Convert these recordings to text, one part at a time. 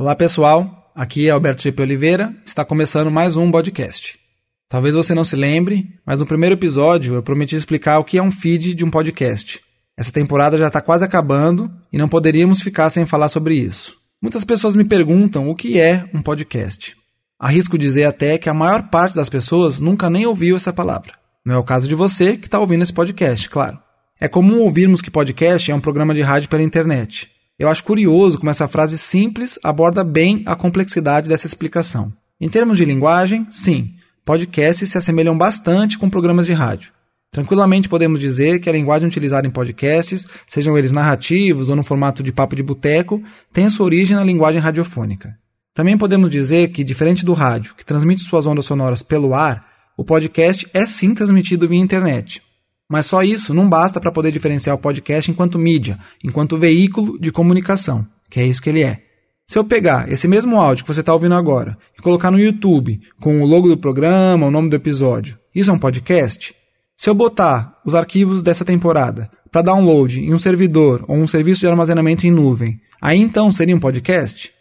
Olá pessoal, aqui é Alberto GP Oliveira, está começando mais um podcast. Talvez você não se lembre, mas no primeiro episódio eu prometi explicar o que é um feed de um podcast. Essa temporada já está quase acabando e não poderíamos ficar sem falar sobre isso. Muitas pessoas me perguntam o que é um podcast. Arrisco dizer até que a maior parte das pessoas nunca nem ouviu essa palavra. Não é o caso de você que está ouvindo esse podcast, claro. É comum ouvirmos que podcast é um programa de rádio pela internet. Eu acho curioso como essa frase simples aborda bem a complexidade dessa explicação. Em termos de linguagem, sim, podcasts se assemelham bastante com programas de rádio. Tranquilamente podemos dizer que a linguagem utilizada em podcasts, sejam eles narrativos ou no formato de papo de boteco, tem sua origem na linguagem radiofônica. Também podemos dizer que, diferente do rádio, que transmite suas ondas sonoras pelo ar, o podcast é sim transmitido via internet. Mas só isso não basta para poder diferenciar o podcast enquanto mídia, enquanto veículo de comunicação, que é isso que ele é. Se eu pegar esse mesmo áudio que você está ouvindo agora e colocar no YouTube com o logo do programa, o nome do episódio, isso é um podcast? Se eu botar os arquivos dessa temporada para download em um servidor ou um serviço de armazenamento em nuvem, aí então seria um podcast?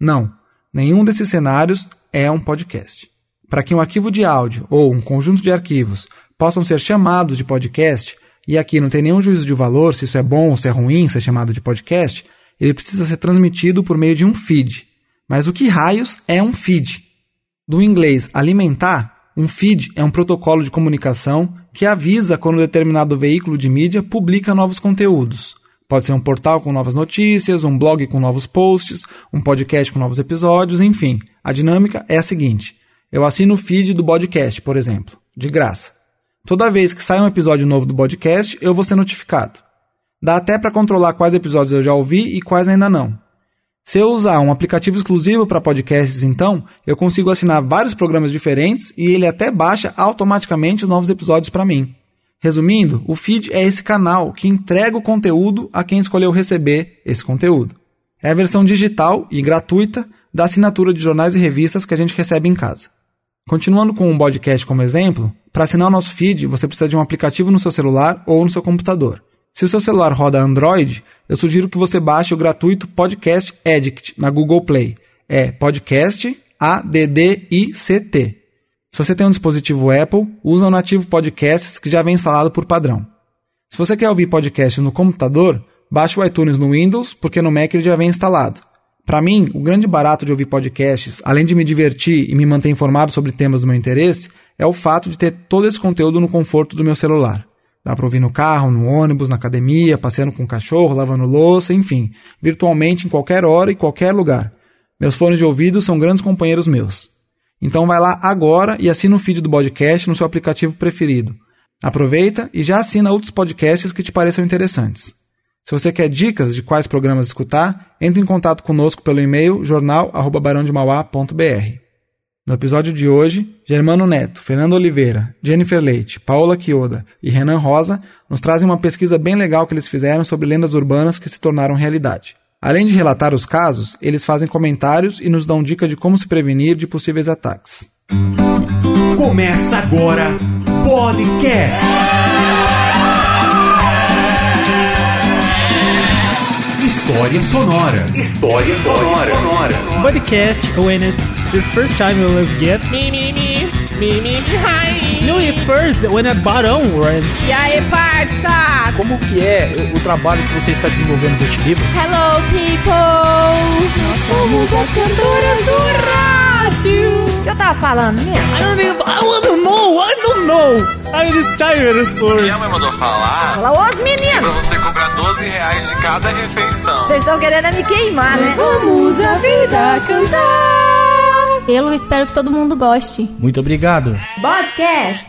Não, nenhum desses cenários é um podcast. Para que um arquivo de áudio ou um conjunto de arquivos possam ser chamados de podcast, e aqui não tem nenhum juízo de valor se isso é bom ou se é ruim ser chamado de podcast, ele precisa ser transmitido por meio de um feed. Mas o que raios é um feed? Do inglês alimentar, um feed é um protocolo de comunicação que avisa quando determinado veículo de mídia publica novos conteúdos. Pode ser um portal com novas notícias, um blog com novos posts, um podcast com novos episódios, enfim. A dinâmica é a seguinte: eu assino o feed do podcast, por exemplo, de graça. Toda vez que sai um episódio novo do podcast, eu vou ser notificado. Dá até para controlar quais episódios eu já ouvi e quais ainda não. Se eu usar um aplicativo exclusivo para podcasts, então, eu consigo assinar vários programas diferentes e ele até baixa automaticamente os novos episódios para mim. Resumindo, o feed é esse canal que entrega o conteúdo a quem escolheu receber esse conteúdo. É a versão digital e gratuita da assinatura de jornais e revistas que a gente recebe em casa. Continuando com um podcast como exemplo, para assinar o nosso feed você precisa de um aplicativo no seu celular ou no seu computador. Se o seu celular roda Android, eu sugiro que você baixe o gratuito Podcast Addict na Google Play. É Podcast A-D-D-I-C-T. Se você tem um dispositivo Apple, usa o nativo Podcasts que já vem instalado por padrão. Se você quer ouvir podcast no computador, baixe o iTunes no Windows, porque no Mac ele já vem instalado. Para mim, o grande barato de ouvir podcasts, além de me divertir e me manter informado sobre temas do meu interesse, é o fato de ter todo esse conteúdo no conforto do meu celular. Dá para ouvir no carro, no ônibus, na academia, passeando com o cachorro, lavando louça, enfim, virtualmente em qualquer hora e qualquer lugar. Meus fones de ouvido são grandes companheiros meus. Então vai lá agora e assina o feed do podcast no seu aplicativo preferido. Aproveita e já assina outros podcasts que te pareçam interessantes. Se você quer dicas de quais programas escutar, entre em contato conosco pelo e-mail jornal@barãodemauá.br. No episódio de hoje, Germano Neto, Fernando Oliveira, Jennifer Leite, Paola Quioda e Renan Rosa nos trazem uma pesquisa bem legal que eles fizeram sobre lendas urbanas que se tornaram realidade. Além de relatar os casos, eles fazem comentários e nos dão dica de como se prevenir de possíveis ataques. Começa agora, podcast. Histórias sonoras. Histórias sonoras. Podcast awareness. The first time you will get. Me, me, me, me, me, me, hi. No, at first, when a barão runs. E aí, parça? Como que é o trabalho que você está desenvolvendo no Vertilivro? Hello, people! Nós somos as cantoras do rádio. O que eu tava falando mesmo? I don't even, I don't know, I don't know. I'm tired for... Minha mãe mandou falar Fala, os pra meninos! você cobrar 12 reais de cada refeição. Vocês estão querendo me queimar, né? Vamos a vida cantar! Eu espero que todo mundo goste. Muito obrigado. Podcast!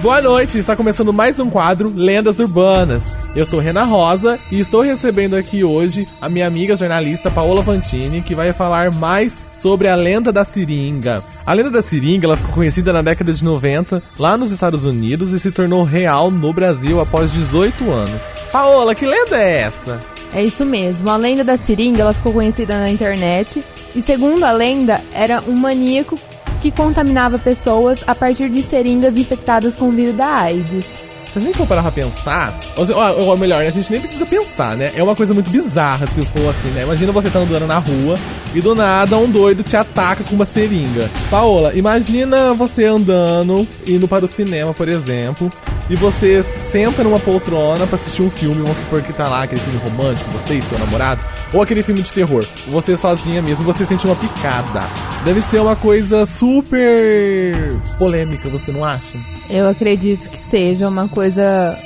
Boa noite, está começando mais um quadro Lendas Urbanas. Eu sou Rena Rosa e estou recebendo aqui hoje a minha amiga jornalista Paola Fantini, que vai falar mais sobre a lenda da seringa. A lenda da seringa ela ficou conhecida na década de 90 lá nos Estados Unidos e se tornou real no Brasil após 18 anos. Paola, que lenda é essa? É isso mesmo. A lenda da seringa ela ficou conhecida na internet e segundo a lenda era um maníaco que contaminava pessoas a partir de seringas infectadas com o vírus da AIDS. Se a gente for parar pra pensar, ou, ou- ou melhor, a gente nem precisa pensar, né? É uma coisa muito bizarra se for assim, né? Imagina você tá andando na rua e do nada um doido te ataca com uma seringa. Paola, imagina você andando, indo para o cinema, por exemplo, e você senta numa poltrona pra assistir um filme, vamos supor que tá lá aquele filme romântico, você e seu namorado, ou aquele filme de terror, você sozinha mesmo, você sente uma picada. Deve ser uma coisa super polêmica, você não acha? Eu acredito que seja uma coisa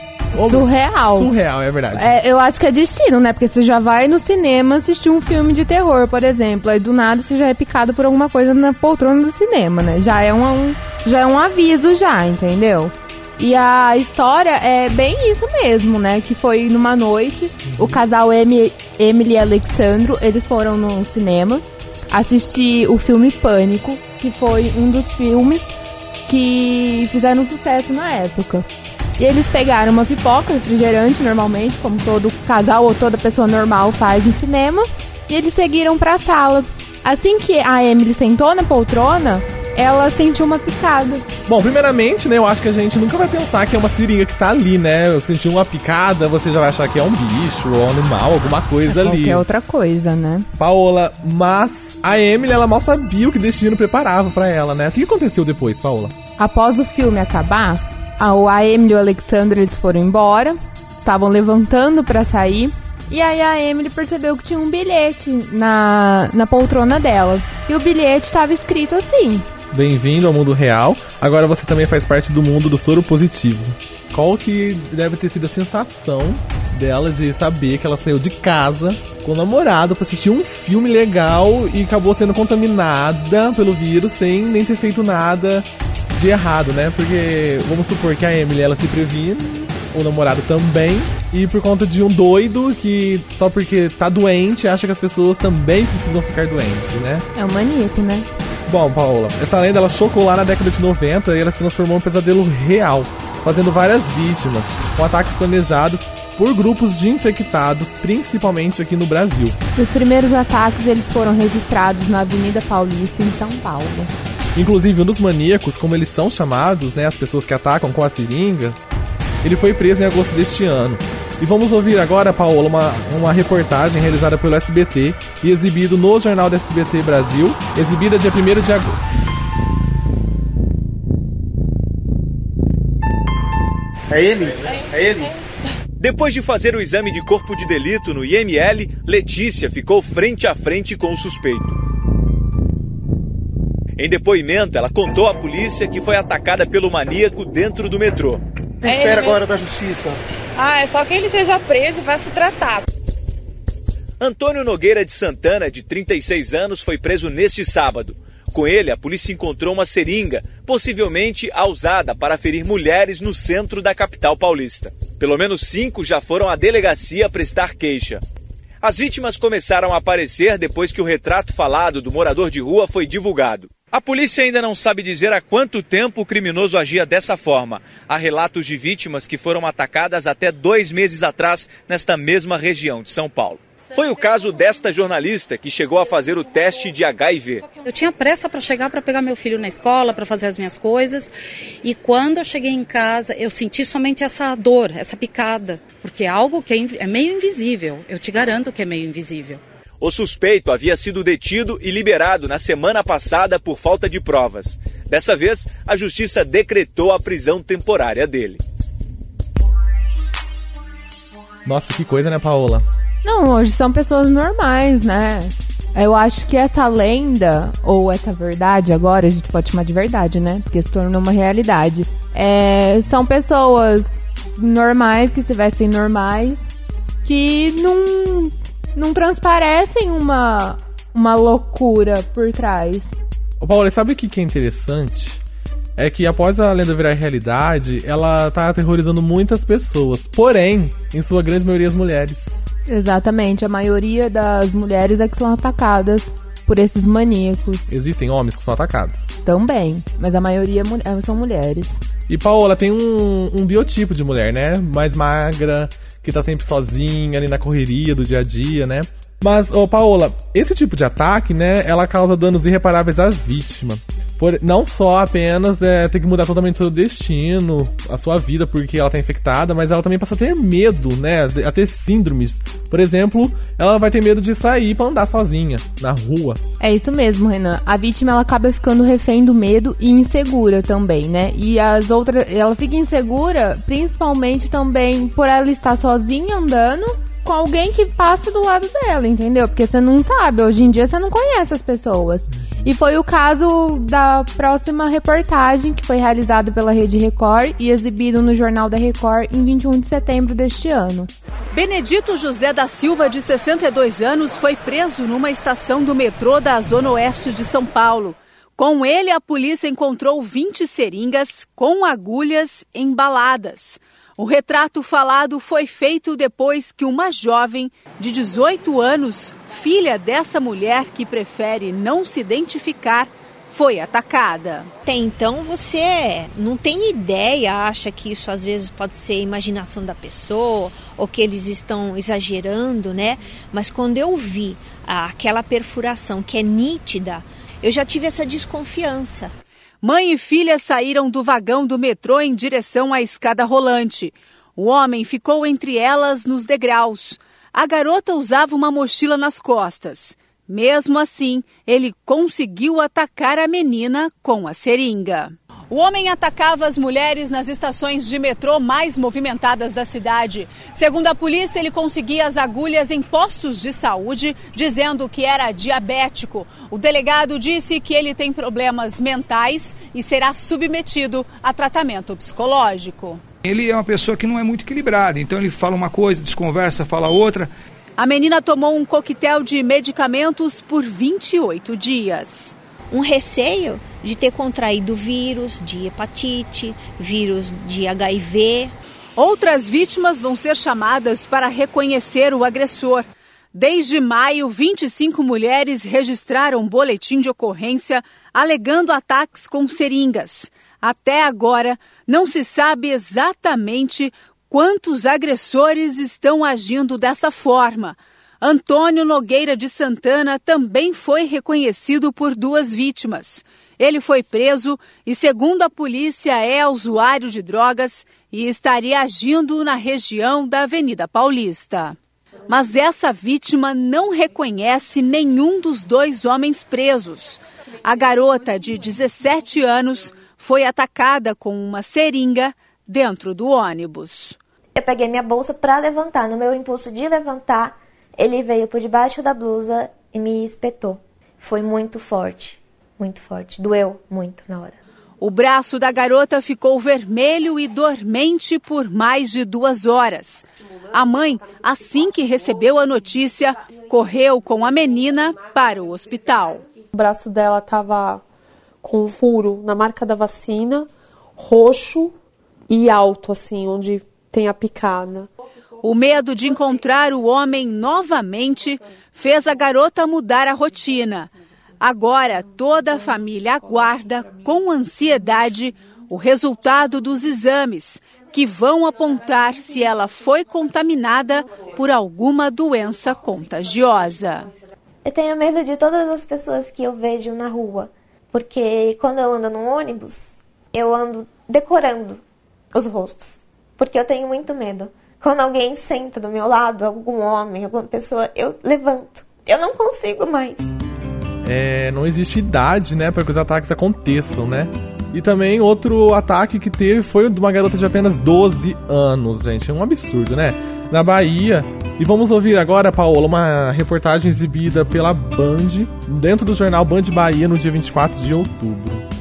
surreal. Surreal, é verdade. É, eu acho que é destino, né? Porque você já vai no cinema assistir um filme de terror, por exemplo. Aí do nada você já é picado por alguma coisa na poltrona do cinema, né? Já é um, um- já é um aviso já, entendeu? E a história é bem isso mesmo, né? Que foi numa noite, o casal Emi- Emily e Alexandro, eles foram no cinema assistir o filme Pânico, que foi um dos filmes que fizeram sucesso na época. E eles pegaram uma pipoca, refrigerante, normalmente, como todo casal ou toda pessoa normal faz no cinema, e eles seguiram pra sala. Assim que a Emily sentou na poltrona, ela sentiu uma picada. Bom, primeiramente, né, eu acho que a gente nunca vai pensar que é uma seringa que tá ali, né? Eu senti uma picada, você já vai achar que é um bicho ou um animal, alguma coisa ali. Qualquer outra coisa, né? Paola, mas a Emily, ela mal sabia o que destino preparava pra ela, né? O que aconteceu depois, Paola? Após o filme acabar, a, Emily e o Alexandre eles foram embora, estavam levantando pra sair. E aí a Emily percebeu que tinha um bilhete na, na poltrona dela. E o bilhete estava escrito assim: Bem-vindo ao mundo real. Agora você também faz parte do mundo do soro positivo. Qual que deve ter sido a sensação dela de saber que ela saiu de casa com o namorado pra assistir um filme legal e acabou sendo contaminada pelo vírus sem nem ter feito nada de errado, né? Porque vamos supor que a Emily ela se previne, o namorado também, e por conta de um doido que só porque tá doente acha que as pessoas também precisam ficar doentes, né? É um maníaco, né? Bom, Paola, essa lenda ela chocou lá na década de 90 e ela se transformou em um pesadelo real, fazendo várias vítimas, com ataques planejados por grupos de infectados, principalmente aqui no Brasil. Os primeiros ataques eles foram registrados na Avenida Paulista, em São Paulo. Inclusive, um dos maníacos, como eles são chamados, né, as pessoas que atacam com a seringa, ele foi preso em agosto deste ano. E vamos ouvir agora, Paola, uma, uma reportagem realizada pelo SBT e exibido no Jornal do SBT Brasil, exibida dia 1 de agosto. É ele? É ele? Depois de fazer o exame de corpo de delito no IML, Letícia ficou frente a frente com o suspeito. Em depoimento, ela contou à polícia que foi atacada pelo maníaco dentro do metrô. O que espera agora da justiça? Ah, é só que ele seja preso e vá se tratar. Antônio Nogueira de Santana, de 36 anos, foi preso neste sábado. Com ele, a polícia encontrou uma seringa, possivelmente a usada para ferir mulheres no centro da capital paulista. Pelo menos cinco já foram à delegacia prestar queixa. As vítimas começaram a aparecer depois que o retrato falado do morador de rua foi divulgado. A polícia ainda não sabe dizer há quanto tempo o criminoso agia dessa forma. Há relatos de vítimas que foram atacadas até dois meses atrás nesta mesma região de São Paulo. Foi o caso desta jornalista que chegou a fazer o teste de HIV. Eu tinha pressa para chegar para pegar meu filho na escola, para fazer as minhas coisas. E quando eu cheguei em casa, eu senti somente essa dor, essa picada. Porque é algo que é é meio invisível. Eu te garanto que é meio invisível. O suspeito havia sido detido e liberado na semana passada por falta de provas. Dessa vez, a justiça decretou a prisão temporária dele. Nossa, que coisa, né, Paola? Não, hoje são pessoas normais, né? Eu acho que essa lenda, ou essa verdade agora, a gente pode chamar de verdade, né? Porque se tornou uma realidade. É, são pessoas normais, que se vestem normais, que não, não transparecem uma, uma loucura por trás. Ô, Paola, sabe o que, que é interessante? É que após a lenda virar realidade, ela tá aterrorizando muitas pessoas. Porém, em sua grande maioria, as mulheres. Exatamente, a maioria das mulheres é que são atacadas por esses maníacos. Existem homens que são atacados. Também, mas a maioria mu- eh, são mulheres. E Paola tem um, um biotipo de mulher, né? Mais magra, que tá sempre sozinha ali na correria do dia a dia, né? Mas, ô Paola, esse tipo de ataque, né, ela causa danos irreparáveis às vítimas. Por, não só apenas é, ter que mudar totalmente o seu destino, a sua vida, porque ela tá infectada, mas ela também passa a ter medo, né? A ter síndromes. Por exemplo, ela vai ter medo de sair pra andar sozinha na rua. É isso mesmo, Renan. A vítima ela acaba ficando refém do medo e insegura também, né? E as outras, ela fica insegura principalmente também por ela estar sozinha andando com alguém que passa do lado dela, entendeu? Porque você não sabe, hoje em dia você não conhece as pessoas. E foi o caso da próxima reportagem que foi realizado pela Rede Record e exibido no Jornal da Record em 21 de setembro deste ano. Benedito José da Silva, de 62 anos, foi preso numa estação do metrô da Zona Oeste de São Paulo. Com ele, a polícia encontrou 20 seringas com agulhas embaladas. O retrato falado foi feito depois que uma jovem de 18 anos, filha dessa mulher que prefere não se identificar, foi atacada. Até então você não tem ideia, acha que isso às vezes pode ser imaginação da pessoa ou que eles estão exagerando, né? Mas quando eu vi aquela perfuração que é nítida, eu já tive essa desconfiança. Mãe e filha saíram do vagão do metrô em direção à escada rolante. O homem ficou entre elas nos degraus. A garota usava uma mochila nas costas. Mesmo assim, ele conseguiu atacar a menina com a seringa. O homem atacava as mulheres nas estações de metrô mais movimentadas da cidade. Segundo a polícia, ele conseguia as agulhas em postos de saúde, dizendo que era diabético. O delegado disse que ele tem problemas mentais e será submetido a tratamento psicológico. Ele é uma pessoa que não é muito equilibrada, então ele fala uma coisa, desconversa, fala outra. A menina tomou um coquetel de medicamentos por 28 dias um receio de ter contraído vírus de hepatite, vírus de HIV. Outras vítimas vão ser chamadas para reconhecer o agressor. Desde maio, 25 mulheres registraram boletim de ocorrência alegando ataques com seringas. Até agora, não se sabe exatamente quantos agressores estão agindo dessa forma. Antônio Nogueira de Santana também foi reconhecido por duas vítimas. Ele foi preso e, segundo a polícia, é usuário de drogas e estaria agindo na região da Avenida Paulista. Mas essa vítima não reconhece nenhum dos dois homens presos. A garota de 17 anos foi atacada com uma seringa dentro do ônibus. Eu peguei minha bolsa para levantar. No meu impulso de levantar, ele veio por debaixo da blusa e me espetou. Foi muito forte, muito forte. Doeu muito na hora. O braço da garota ficou vermelho e dormente por mais de duas horas. A mãe, assim que recebeu a notícia, correu com a menina para o hospital. O braço dela estava com um furo na marca da vacina, roxo e alto, assim, onde tem a picada. O medo de encontrar o homem novamente fez a garota mudar a rotina. Agora toda a família aguarda com ansiedade o resultado dos exames, que vão apontar se ela foi contaminada por alguma doença contagiosa. Eu tenho medo de todas as pessoas que eu vejo na rua, porque quando eu ando no ônibus, eu ando decorando os rostos, porque eu tenho muito medo. Quando alguém senta do meu lado, algum homem, alguma pessoa, eu levanto. Eu não consigo mais. É, não existe idade, né, para que os ataques aconteçam, né? E também outro ataque que teve foi de uma garota de apenas 12 anos, gente. É um absurdo, né? Na Bahia. E vamos ouvir agora, Paola, uma reportagem exibida pela Band, dentro do jornal Band Bahia, no dia 24 de outubro.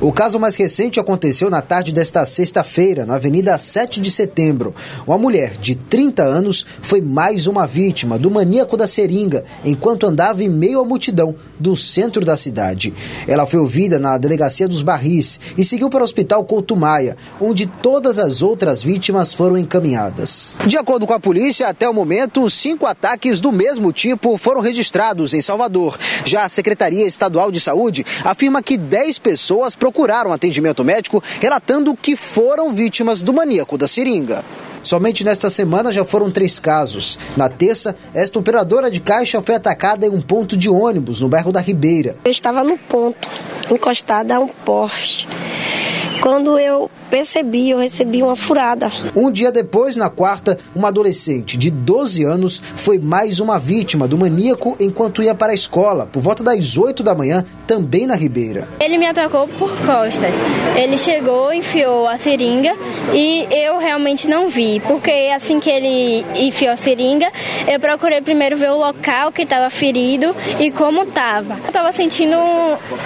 O caso mais recente aconteceu na tarde desta sexta-feira, na Avenida 7 de Setembro. Uma mulher de 30 anos foi mais uma vítima do maníaco da seringa enquanto andava em meio à multidão do centro da cidade. Ela foi ouvida na delegacia dos Barris e seguiu para o Hospital Couto Maia, onde todas as outras vítimas foram encaminhadas. De acordo com a polícia, até o momento, cinco ataques do mesmo tipo foram registrados em Salvador. Já a Secretaria Estadual de Saúde afirma que 10 pessoas procuraram atendimento médico relatando que foram vítimas do maníaco da seringa. Somente nesta semana já foram três casos. Na terça, esta operadora de caixa foi atacada em um ponto de ônibus no bairro da Ribeira. Eu estava no ponto, encostada a um poste. Quando eu percebi, eu recebi uma furada. Um dia depois, na quarta, uma adolescente de 12 anos foi mais uma vítima do maníaco enquanto ia para a escola, por volta das 8 da manhã, também na Ribeira. Ele me atacou por costas. Ele chegou, enfiou a seringa e eu realmente não vi, porque assim que ele enfiou a seringa, eu procurei primeiro ver o local que estava ferido e como estava. Eu estava sentindo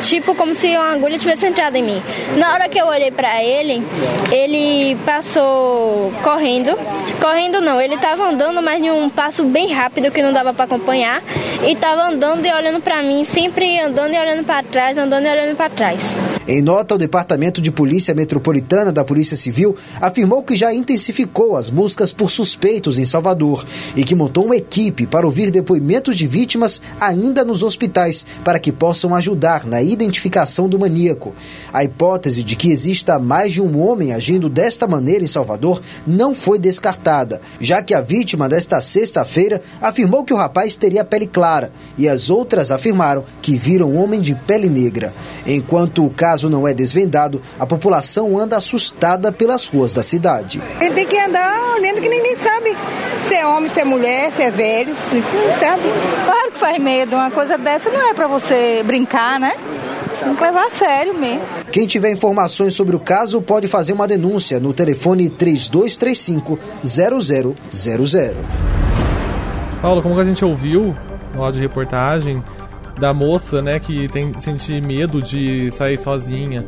tipo como se uma agulha tivesse entrado em mim. Na hora que eu olhei para ele, ele passou correndo. Correndo não, ele estava andando, mas em um passo bem rápido que não dava para acompanhar. E estava andando e olhando para mim, sempre andando e olhando para trás, andando e olhando para trás. Em nota, o Departamento de Polícia Metropolitana da Polícia Civil afirmou que já intensificou as buscas por suspeitos em Salvador e que montou uma equipe para ouvir depoimentos de vítimas ainda nos hospitais para que possam ajudar na identificação do maníaco. A hipótese de que exista mais de um homem agindo desta maneira em Salvador não foi descartada, já que a vítima desta sexta-feira afirmou que o rapaz teria pele clara e as outras afirmaram que viram um homem de pele negra. Enquanto o caso não é desvendado, a população anda assustada pelas ruas da cidade. Ele tem que andar olhando que ninguém sabe se é homem, se é mulher, se é velho, se não sabe. Claro que faz medo, uma coisa dessa não é para você brincar, né? Tem que levar a sério mesmo. Quem tiver informações sobre o caso pode fazer uma denúncia no telefone 3235 0000. Paulo, como que a gente ouviu no áudio de reportagem da moça, né, que tem sente medo de sair sozinha.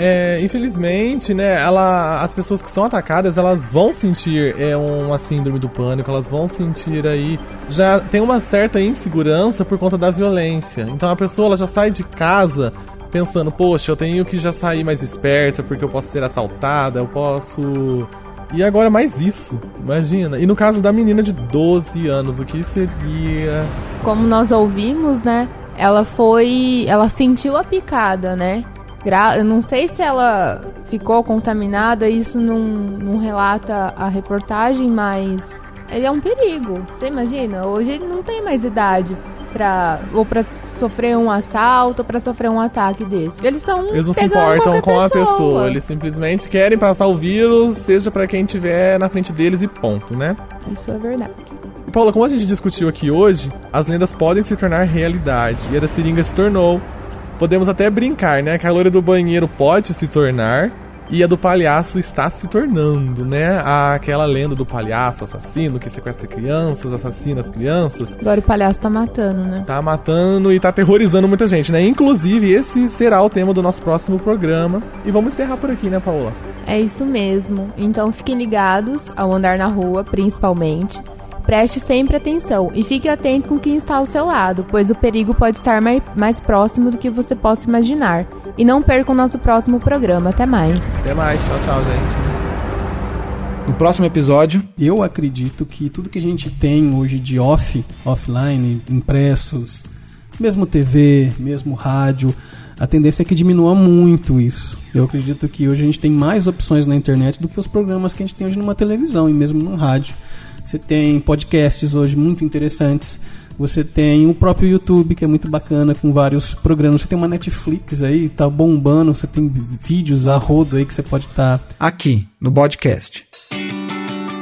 É, infelizmente, né, ela, as pessoas que são atacadas, elas vão sentir é, uma síndrome do pânico, elas vão sentir aí, já tem uma certa insegurança por conta da violência. Então a pessoa ela já sai de casa pensando, poxa, eu tenho que já sair mais esperta porque eu posso ser assaltada, eu posso e agora mais isso, imagina. E no caso da menina de 12 anos, o que seria? Como nós ouvimos, né? Ela foi. Ela sentiu a picada, né? Eu não sei se ela ficou contaminada, isso não, não relata a reportagem, mas ele é um perigo. Você imagina? Hoje ele não tem mais idade para ou para sofrer um assalto ou para sofrer um ataque desse. Eles estão Eles não se importam com pessoa. a pessoa, eles simplesmente querem passar o vírus, seja para quem estiver na frente deles e ponto, né? Isso é verdade. Paula, como a gente discutiu aqui hoje, as lendas podem se tornar realidade e a da seringa se tornou. Podemos até brincar, né? Que a loira do banheiro pode se tornar e a do palhaço está se tornando, né? Aquela lenda do palhaço assassino que sequestra crianças, assassina as crianças. Agora o palhaço tá matando, né? Tá matando e tá aterrorizando muita gente, né? Inclusive, esse será o tema do nosso próximo programa. E vamos encerrar por aqui, né, Paola? É isso mesmo. Então fiquem ligados ao andar na rua, principalmente. Preste sempre atenção e fique atento com quem está ao seu lado, pois o perigo pode estar mais, mais próximo do que você possa imaginar. E não perca o nosso próximo programa. Até mais. Até mais. Tchau, tchau, gente. No próximo episódio. Eu acredito que tudo que a gente tem hoje de off, offline, impressos, mesmo TV, mesmo rádio, a tendência é que diminua muito isso. Eu acredito que hoje a gente tem mais opções na internet do que os programas que a gente tem hoje numa televisão e mesmo num rádio. Você tem podcasts hoje muito interessantes. Você tem o próprio YouTube, que é muito bacana, com vários programas. Você tem uma Netflix aí, tá bombando. Você tem vídeos a rodo aí que você pode estar. Tá... Aqui, no podcast.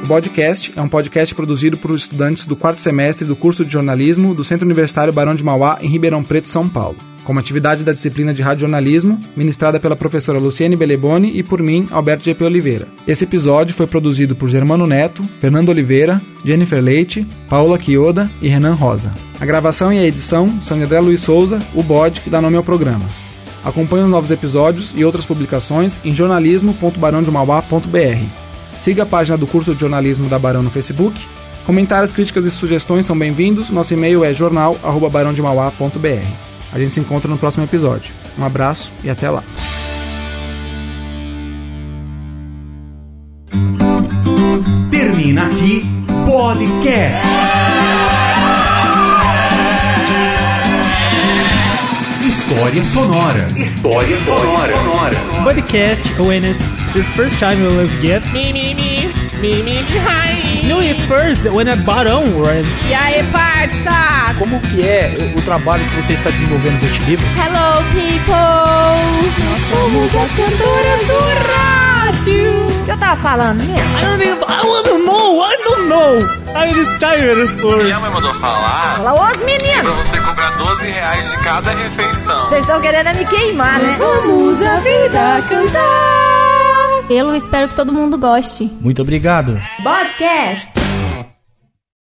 O podcast é um podcast produzido por estudantes do quarto semestre do curso de jornalismo do Centro Universitário Barão de Mauá, em Ribeirão Preto, São Paulo como atividade da disciplina de radiojornalismo, ministrada pela professora Luciene Beleboni e por mim, Alberto GP Oliveira. Esse episódio foi produzido por Germano Neto, Fernando Oliveira, Jennifer Leite, Paula Quioda e Renan Rosa. A gravação e a edição são de André Luiz Souza, o bode que dá nome ao programa. Acompanhe os novos episódios e outras publicações em jornalismo.barãodemauá.br. Siga a página do curso de jornalismo da Barão no Facebook. Comentários, críticas e sugestões são bem-vindos. Nosso e-mail é jornal@barãodemauá.br. A gente se encontra no próximo episódio. Um abraço e até lá. Termina aqui Podcast. Histórias sonoras. Histórias sonoras. Podcast awareness. The first time you'll ever get. Me, me, me. No, e first, when a barão runs. E aí, parça? Como que é o trabalho que você está desenvolvendo no Vertilivro? Hello, people! Nós somos as cantoras do rádio. O que eu tava falando mesmo? I don't, even, I don't know, I don't know. I'm tired. Or... Minha mãe mandou falar Fala, os meninos! pra você cobrar 12 reais de cada refeição. Vocês estão querendo me queimar, né? Vamos a vida cantar. Eu espero que todo mundo goste. Muito obrigado. Podcast.